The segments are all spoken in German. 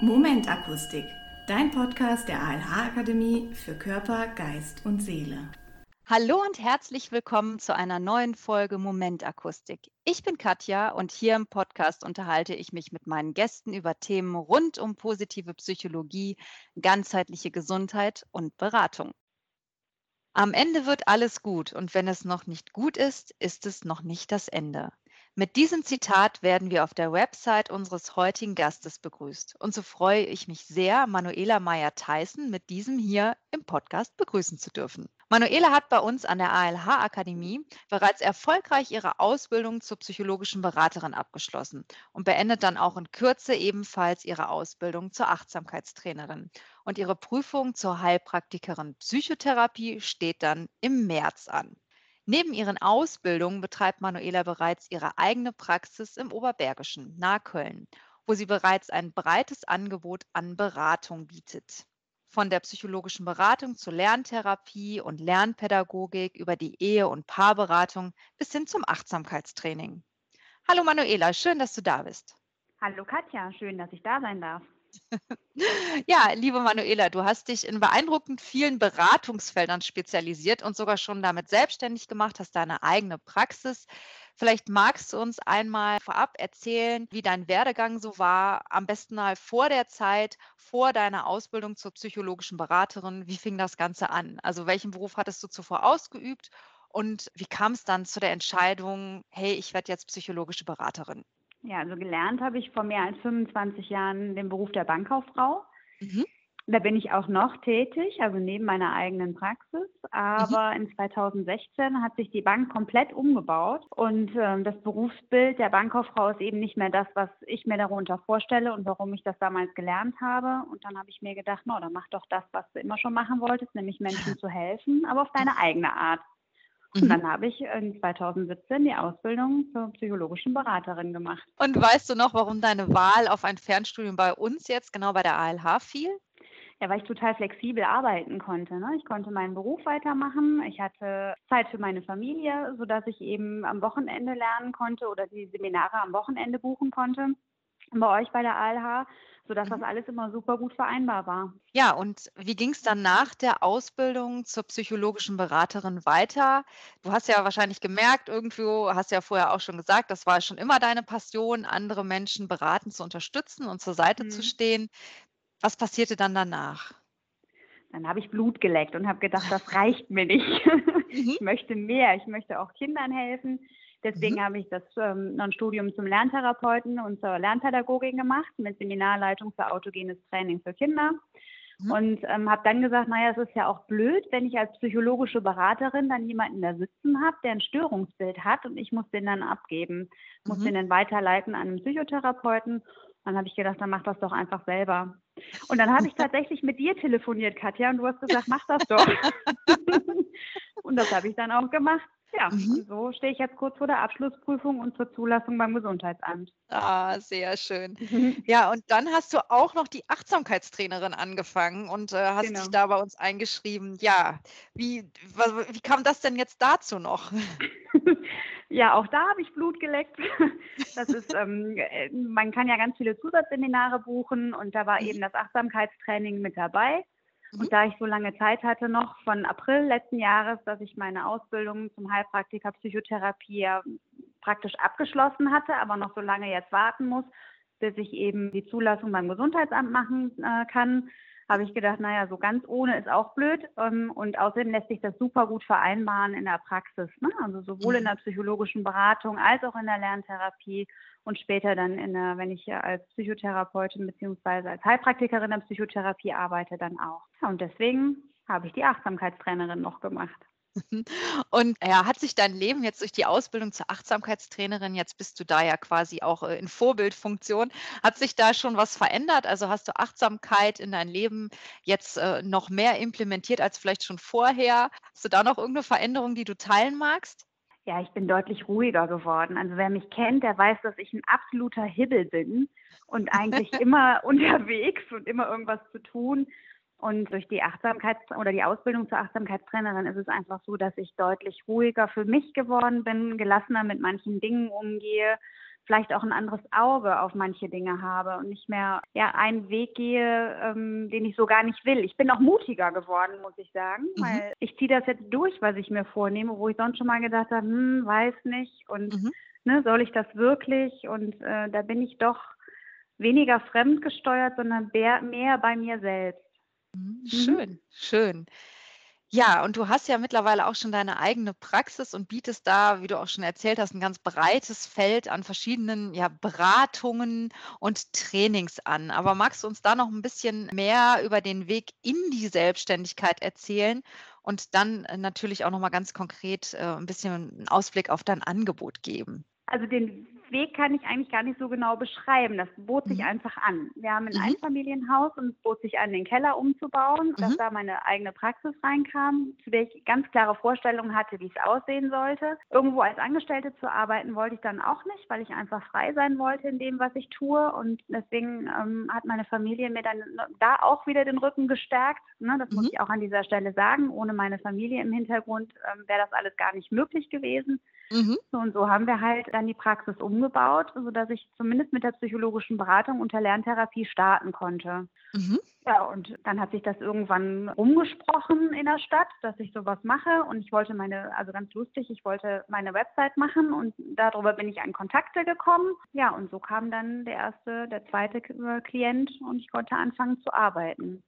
Momentakustik, dein Podcast der ALH Akademie für Körper, Geist und Seele. Hallo und herzlich willkommen zu einer neuen Folge Momentakustik. Ich bin Katja und hier im Podcast unterhalte ich mich mit meinen Gästen über Themen rund um positive Psychologie, ganzheitliche Gesundheit und Beratung. Am Ende wird alles gut und wenn es noch nicht gut ist, ist es noch nicht das Ende. Mit diesem Zitat werden wir auf der Website unseres heutigen Gastes begrüßt. Und so freue ich mich sehr, Manuela Meyer-Tyson mit diesem hier im Podcast begrüßen zu dürfen. Manuela hat bei uns an der ALH-Akademie bereits erfolgreich ihre Ausbildung zur psychologischen Beraterin abgeschlossen und beendet dann auch in Kürze ebenfalls ihre Ausbildung zur Achtsamkeitstrainerin. Und ihre Prüfung zur Heilpraktikerin Psychotherapie steht dann im März an. Neben ihren Ausbildungen betreibt Manuela bereits ihre eigene Praxis im Oberbergischen, nahe Köln, wo sie bereits ein breites Angebot an Beratung bietet. Von der psychologischen Beratung zur Lerntherapie und Lernpädagogik über die Ehe- und Paarberatung bis hin zum Achtsamkeitstraining. Hallo Manuela, schön, dass du da bist. Hallo Katja, schön, dass ich da sein darf. Ja, liebe Manuela, du hast dich in beeindruckend vielen Beratungsfeldern spezialisiert und sogar schon damit selbstständig gemacht, hast deine eigene Praxis. Vielleicht magst du uns einmal vorab erzählen, wie dein Werdegang so war, am besten mal vor der Zeit, vor deiner Ausbildung zur psychologischen Beraterin. Wie fing das Ganze an? Also welchen Beruf hattest du zuvor ausgeübt und wie kam es dann zu der Entscheidung, hey, ich werde jetzt psychologische Beraterin? Ja, also gelernt habe ich vor mehr als 25 Jahren den Beruf der Bankkauffrau. Mhm. Da bin ich auch noch tätig, also neben meiner eigenen Praxis. Aber mhm. in 2016 hat sich die Bank komplett umgebaut und ähm, das Berufsbild der Bankkauffrau ist eben nicht mehr das, was ich mir darunter vorstelle und warum ich das damals gelernt habe. Und dann habe ich mir gedacht, no, dann mach doch das, was du immer schon machen wolltest, nämlich Menschen zu helfen, aber auf deine eigene Art. Und mhm. dann habe ich in 2017 die Ausbildung zur psychologischen Beraterin gemacht. Und weißt du noch, warum deine Wahl auf ein Fernstudium bei uns jetzt, genau bei der ALH, fiel? Ja, weil ich total flexibel arbeiten konnte. Ne? Ich konnte meinen Beruf weitermachen. Ich hatte Zeit für meine Familie, sodass ich eben am Wochenende lernen konnte oder die Seminare am Wochenende buchen konnte bei euch bei der ALH, sodass das mhm. alles immer super gut vereinbar war. Ja, und wie ging es dann nach der Ausbildung zur psychologischen Beraterin weiter? Du hast ja wahrscheinlich gemerkt, irgendwo hast ja vorher auch schon gesagt, das war schon immer deine Passion, andere Menschen beraten zu unterstützen und zur Seite mhm. zu stehen. Was passierte dann danach? Dann habe ich Blut geleckt und habe gedacht, das reicht mir nicht. Mhm. Ich möchte mehr. Ich möchte auch Kindern helfen. Deswegen mhm. habe ich das ähm, ein Studium zum Lerntherapeuten und zur Lernpädagogik gemacht mit Seminarleitung für autogenes Training für Kinder. Mhm. Und ähm, habe dann gesagt, naja, es ist ja auch blöd, wenn ich als psychologische Beraterin dann jemanden da sitzen habe, der ein Störungsbild hat und ich muss den dann abgeben, muss mhm. den dann weiterleiten an einen Psychotherapeuten. Dann habe ich gedacht, dann mach das doch einfach selber. Und dann habe ich tatsächlich mit dir telefoniert, Katja, und du hast gesagt, mach das doch. und das habe ich dann auch gemacht. Ja, mhm. und so stehe ich jetzt kurz vor der Abschlussprüfung und zur Zulassung beim Gesundheitsamt. Ah, sehr schön. Mhm. Ja, und dann hast du auch noch die Achtsamkeitstrainerin angefangen und äh, hast genau. dich da bei uns eingeschrieben. Ja, wie, wie kam das denn jetzt dazu noch? ja, auch da habe ich Blut geleckt. Das ist, ähm, äh, man kann ja ganz viele Zusatzseminare buchen und da war mhm. eben das Achtsamkeitstraining mit dabei. Und mhm. da ich so lange Zeit hatte, noch von April letzten Jahres, dass ich meine Ausbildung zum Heilpraktiker Psychotherapie praktisch abgeschlossen hatte, aber noch so lange jetzt warten muss, bis ich eben die Zulassung beim Gesundheitsamt machen äh, kann, habe ich gedacht, naja, so ganz ohne ist auch blöd. Ähm, und außerdem lässt sich das super gut vereinbaren in der Praxis. Ne? Also sowohl in mhm. der psychologischen Beratung als auch in der Lerntherapie und später dann in der, wenn ich als Psychotherapeutin beziehungsweise als Heilpraktikerin der Psychotherapie arbeite, dann auch. Und deswegen habe ich die Achtsamkeitstrainerin noch gemacht. Und ja, hat sich dein Leben jetzt durch die Ausbildung zur Achtsamkeitstrainerin, jetzt bist du da ja quasi auch äh, in Vorbildfunktion, hat sich da schon was verändert? Also hast du Achtsamkeit in dein Leben jetzt äh, noch mehr implementiert als vielleicht schon vorher? Hast du da noch irgendeine Veränderung, die du teilen magst? Ja, ich bin deutlich ruhiger geworden. Also wer mich kennt, der weiß, dass ich ein absoluter Hibbel bin und eigentlich immer unterwegs und immer irgendwas zu tun. Und durch die Achtsamkeits- oder die Ausbildung zur Achtsamkeitstrainerin ist es einfach so, dass ich deutlich ruhiger für mich geworden bin, gelassener mit manchen Dingen umgehe, vielleicht auch ein anderes Auge auf manche Dinge habe und nicht mehr ja einen Weg gehe, ähm, den ich so gar nicht will. Ich bin auch mutiger geworden, muss ich sagen, mhm. weil ich ziehe das jetzt durch, was ich mir vornehme, wo ich sonst schon mal gedacht habe, hm, weiß nicht und mhm. ne, soll ich das wirklich? Und äh, da bin ich doch weniger fremdgesteuert, sondern mehr bei mir selbst. Mhm. Schön, mhm. schön. Ja, und du hast ja mittlerweile auch schon deine eigene Praxis und bietest da, wie du auch schon erzählt hast, ein ganz breites Feld an verschiedenen ja, Beratungen und Trainings an. Aber magst du uns da noch ein bisschen mehr über den Weg in die Selbstständigkeit erzählen und dann äh, natürlich auch noch mal ganz konkret äh, ein bisschen einen Ausblick auf dein Angebot geben? Also den Weg kann ich eigentlich gar nicht so genau beschreiben. Das bot sich mhm. einfach an. Wir haben ein mhm. Einfamilienhaus und es bot sich an, den Keller umzubauen, mhm. dass da meine eigene Praxis reinkam, zu der ich ganz klare Vorstellungen hatte, wie es aussehen sollte. Irgendwo als Angestellte zu arbeiten wollte ich dann auch nicht, weil ich einfach frei sein wollte in dem, was ich tue. Und deswegen ähm, hat meine Familie mir dann da auch wieder den Rücken gestärkt. Ne, das muss mhm. ich auch an dieser Stelle sagen. Ohne meine Familie im Hintergrund ähm, wäre das alles gar nicht möglich gewesen. Mhm. So und so haben wir halt dann die Praxis umgebaut, sodass ich zumindest mit der psychologischen Beratung und der Lerntherapie starten konnte. Mhm. Ja, und dann hat sich das irgendwann umgesprochen in der Stadt, dass ich sowas mache. Und ich wollte meine, also ganz lustig, ich wollte meine Website machen und darüber bin ich an Kontakte gekommen. Ja, und so kam dann der erste, der zweite Klient und ich konnte anfangen zu arbeiten.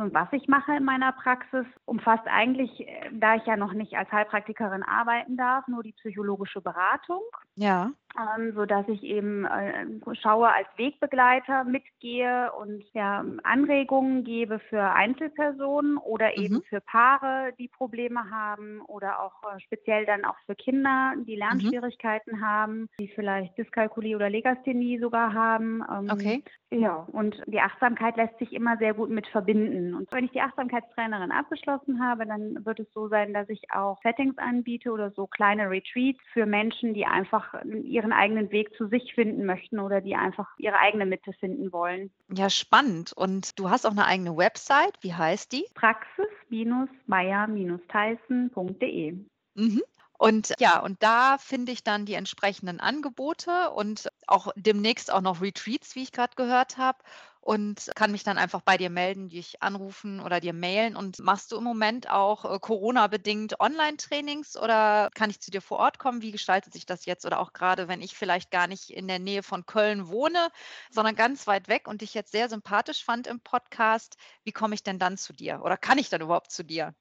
Und was ich mache in meiner Praxis, umfasst eigentlich, äh, da ich ja noch nicht als Heilpraktikerin arbeiten darf, nur die psychologische Beratung. Ja ähm, so dass ich eben äh, schaue als Wegbegleiter mitgehe und ja, Anregungen gebe für Einzelpersonen oder eben mhm. für Paare, die Probleme haben oder auch äh, speziell dann auch für Kinder, die mhm. Lernschwierigkeiten mhm. haben, die vielleicht Dyskalkulie oder Legasthenie sogar haben. Ähm, okay. Ja, und die Achtsamkeit lässt sich immer sehr gut mit verbinden. Und wenn ich die Achtsamkeitstrainerin abgeschlossen habe, dann wird es so sein, dass ich auch Settings anbiete oder so kleine Retreats für Menschen, die einfach ihre ihren eigenen Weg zu sich finden möchten oder die einfach ihre eigene Mitte finden wollen. Ja, spannend. Und du hast auch eine eigene Website. Wie heißt die? Praxis-meier-tyson.de. Mhm. Und ja, und da finde ich dann die entsprechenden Angebote und auch demnächst auch noch Retreats, wie ich gerade gehört habe und kann mich dann einfach bei dir melden, dich anrufen oder dir mailen. Und machst du im Moment auch äh, Corona-bedingt Online-Trainings oder kann ich zu dir vor Ort kommen? Wie gestaltet sich das jetzt? Oder auch gerade, wenn ich vielleicht gar nicht in der Nähe von Köln wohne, sondern ganz weit weg und dich jetzt sehr sympathisch fand im Podcast, wie komme ich denn dann zu dir? Oder kann ich dann überhaupt zu dir?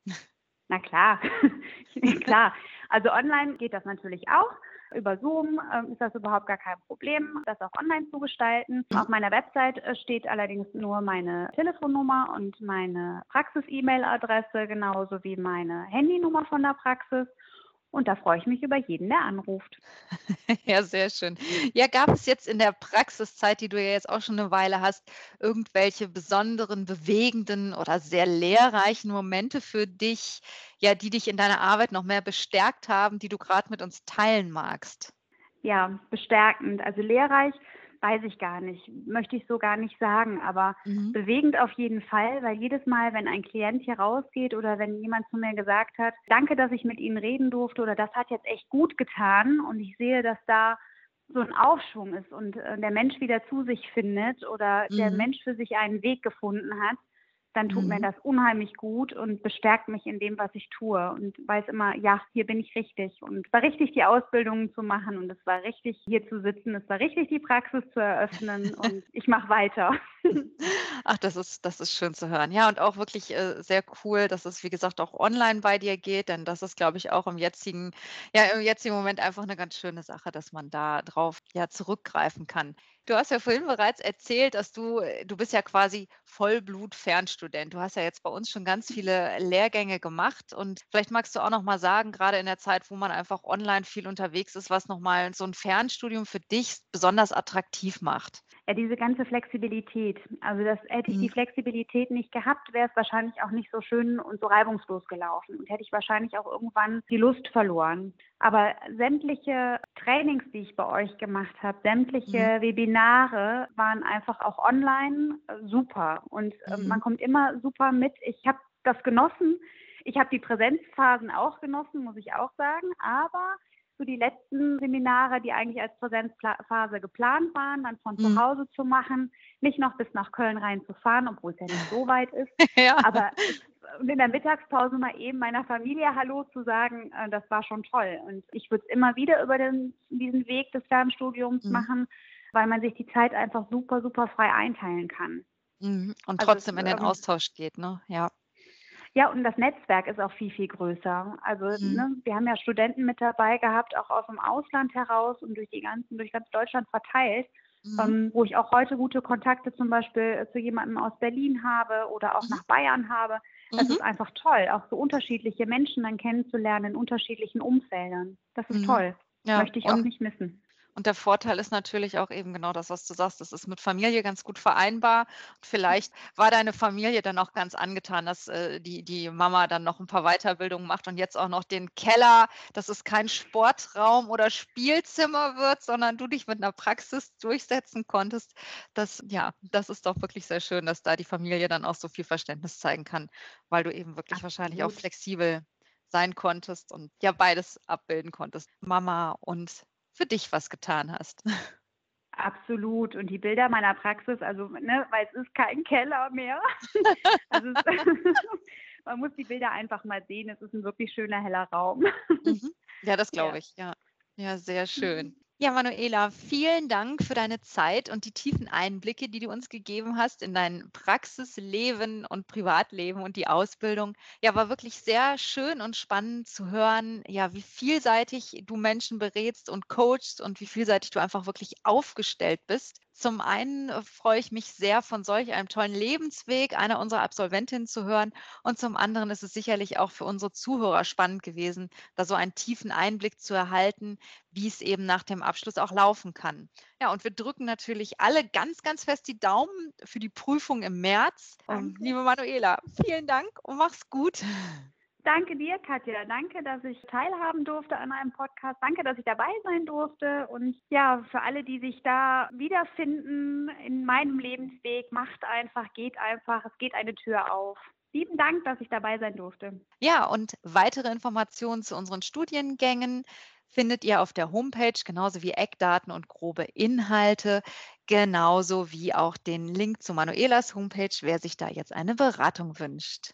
Na klar, klar. Also online geht das natürlich auch. Über Zoom äh, ist das überhaupt gar kein Problem, das auch online zu gestalten. Auf meiner Website äh, steht allerdings nur meine Telefonnummer und meine Praxis-E-Mail-Adresse, genauso wie meine Handynummer von der Praxis. Und da freue ich mich über jeden, der anruft. Ja, sehr schön. Ja, gab es jetzt in der Praxiszeit, die du ja jetzt auch schon eine Weile hast, irgendwelche besonderen, bewegenden oder sehr lehrreichen Momente für dich, ja, die dich in deiner Arbeit noch mehr bestärkt haben, die du gerade mit uns teilen magst? Ja, bestärkend. Also lehrreich weiß ich gar nicht, möchte ich so gar nicht sagen, aber mhm. bewegend auf jeden Fall, weil jedes Mal, wenn ein Klient hier rausgeht oder wenn jemand zu mir gesagt hat, danke, dass ich mit Ihnen reden durfte oder das hat jetzt echt gut getan und ich sehe, dass da so ein Aufschwung ist und äh, der Mensch wieder zu sich findet oder mhm. der Mensch für sich einen Weg gefunden hat, dann tut mhm. mir das unheimlich gut und bestärkt mich in dem, was ich tue und weiß immer, ja, hier bin ich richtig. Und es war richtig, die Ausbildungen zu machen und es war richtig, hier zu sitzen, es war richtig, die Praxis zu eröffnen und ich mache weiter. Ach, das ist, das ist schön zu hören. Ja, und auch wirklich äh, sehr cool, dass es, wie gesagt, auch online bei dir geht, denn das ist, glaube ich, auch im jetzigen, ja, im jetzigen Moment einfach eine ganz schöne Sache, dass man da drauf ja zurückgreifen kann. Du hast ja vorhin bereits erzählt, dass du, äh, du bist ja quasi Vollblut-Fernstudent. Du hast ja jetzt bei uns schon ganz viele Lehrgänge gemacht und vielleicht magst du auch noch mal sagen, gerade in der Zeit, wo man einfach online viel unterwegs ist, was noch mal so ein Fernstudium für dich besonders attraktiv macht. Ja, diese ganze Flexibilität. Also das hätte ich mhm. die Flexibilität nicht gehabt, wäre es wahrscheinlich auch nicht so schön und so reibungslos gelaufen und hätte ich wahrscheinlich auch irgendwann die Lust verloren. Aber sämtliche Trainings, die ich bei euch gemacht habe, sämtliche mhm. Webinare waren einfach auch online super und äh, mhm. man kommt immer super mit. Ich habe das genossen. Ich habe die Präsenzphasen auch genossen, muss ich auch sagen, aber so die letzten Seminare, die eigentlich als Präsenzphase geplant waren, dann von zu Mhm. Hause zu machen, nicht noch bis nach Köln reinzufahren, obwohl es ja nicht so weit ist. Ja. Aber in der Mittagspause mal eben meiner Familie Hallo zu sagen, äh, das war schon toll. Und ich würde es immer wieder über den, diesen Weg des Fernstudiums Mhm. machen, weil man sich die Zeit einfach super, super frei einteilen kann. Mhm. Und Also trotzdem in den Austausch geht, ne? Ja. Ja, und das Netzwerk ist auch viel, viel größer. Also Mhm. ne, wir haben ja Studenten mit dabei gehabt, auch aus dem Ausland heraus und durch die ganzen, durch ganz Deutschland verteilt, Mhm. ähm, wo ich auch heute gute Kontakte zum Beispiel äh, zu jemandem aus Berlin habe oder auch Mhm. nach Bayern habe. Das Mhm. ist einfach toll, auch so unterschiedliche Menschen dann kennenzulernen in unterschiedlichen Umfeldern. Das ist Mhm. toll. Ja. Möchte ich auch Und nicht missen. Und der Vorteil ist natürlich auch eben genau das, was du sagst. Das ist mit Familie ganz gut vereinbar. Und vielleicht war deine Familie dann auch ganz angetan, dass äh, die, die Mama dann noch ein paar Weiterbildungen macht und jetzt auch noch den Keller, dass es kein Sportraum oder Spielzimmer wird, sondern du dich mit einer Praxis durchsetzen konntest. Das, ja, das ist doch wirklich sehr schön, dass da die Familie dann auch so viel Verständnis zeigen kann, weil du eben wirklich wahrscheinlich auch Absolut. flexibel sein konntest und ja beides abbilden konntest. Mama und für dich was getan hast. Absolut. Und die Bilder meiner Praxis, also, ne, weil es ist kein Keller mehr. Also man muss die Bilder einfach mal sehen. Es ist ein wirklich schöner, heller Raum. Mhm. Ja, das glaube ich, ja. Ja, sehr schön. Ja, Manuela, vielen Dank für deine Zeit und die tiefen Einblicke, die du uns gegeben hast in dein Praxisleben und Privatleben und die Ausbildung. Ja, war wirklich sehr schön und spannend zu hören, ja, wie vielseitig du Menschen berätst und coachst und wie vielseitig du einfach wirklich aufgestellt bist. Zum einen äh, freue ich mich sehr, von solch einem tollen Lebensweg einer unserer Absolventinnen zu hören. Und zum anderen ist es sicherlich auch für unsere Zuhörer spannend gewesen, da so einen tiefen Einblick zu erhalten, wie es eben nach dem Abschluss auch laufen kann. Ja, und wir drücken natürlich alle ganz, ganz fest die Daumen für die Prüfung im März. Und Danke. liebe Manuela, vielen Dank und mach's gut. Danke dir, Katja. Danke, dass ich teilhaben durfte an einem Podcast. Danke, dass ich dabei sein durfte. Und ja, für alle, die sich da wiederfinden in meinem Lebensweg, macht einfach, geht einfach. Es geht eine Tür auf. Lieben Dank, dass ich dabei sein durfte. Ja, und weitere Informationen zu unseren Studiengängen findet ihr auf der Homepage, genauso wie Eckdaten und grobe Inhalte, genauso wie auch den Link zu Manuelas Homepage, wer sich da jetzt eine Beratung wünscht.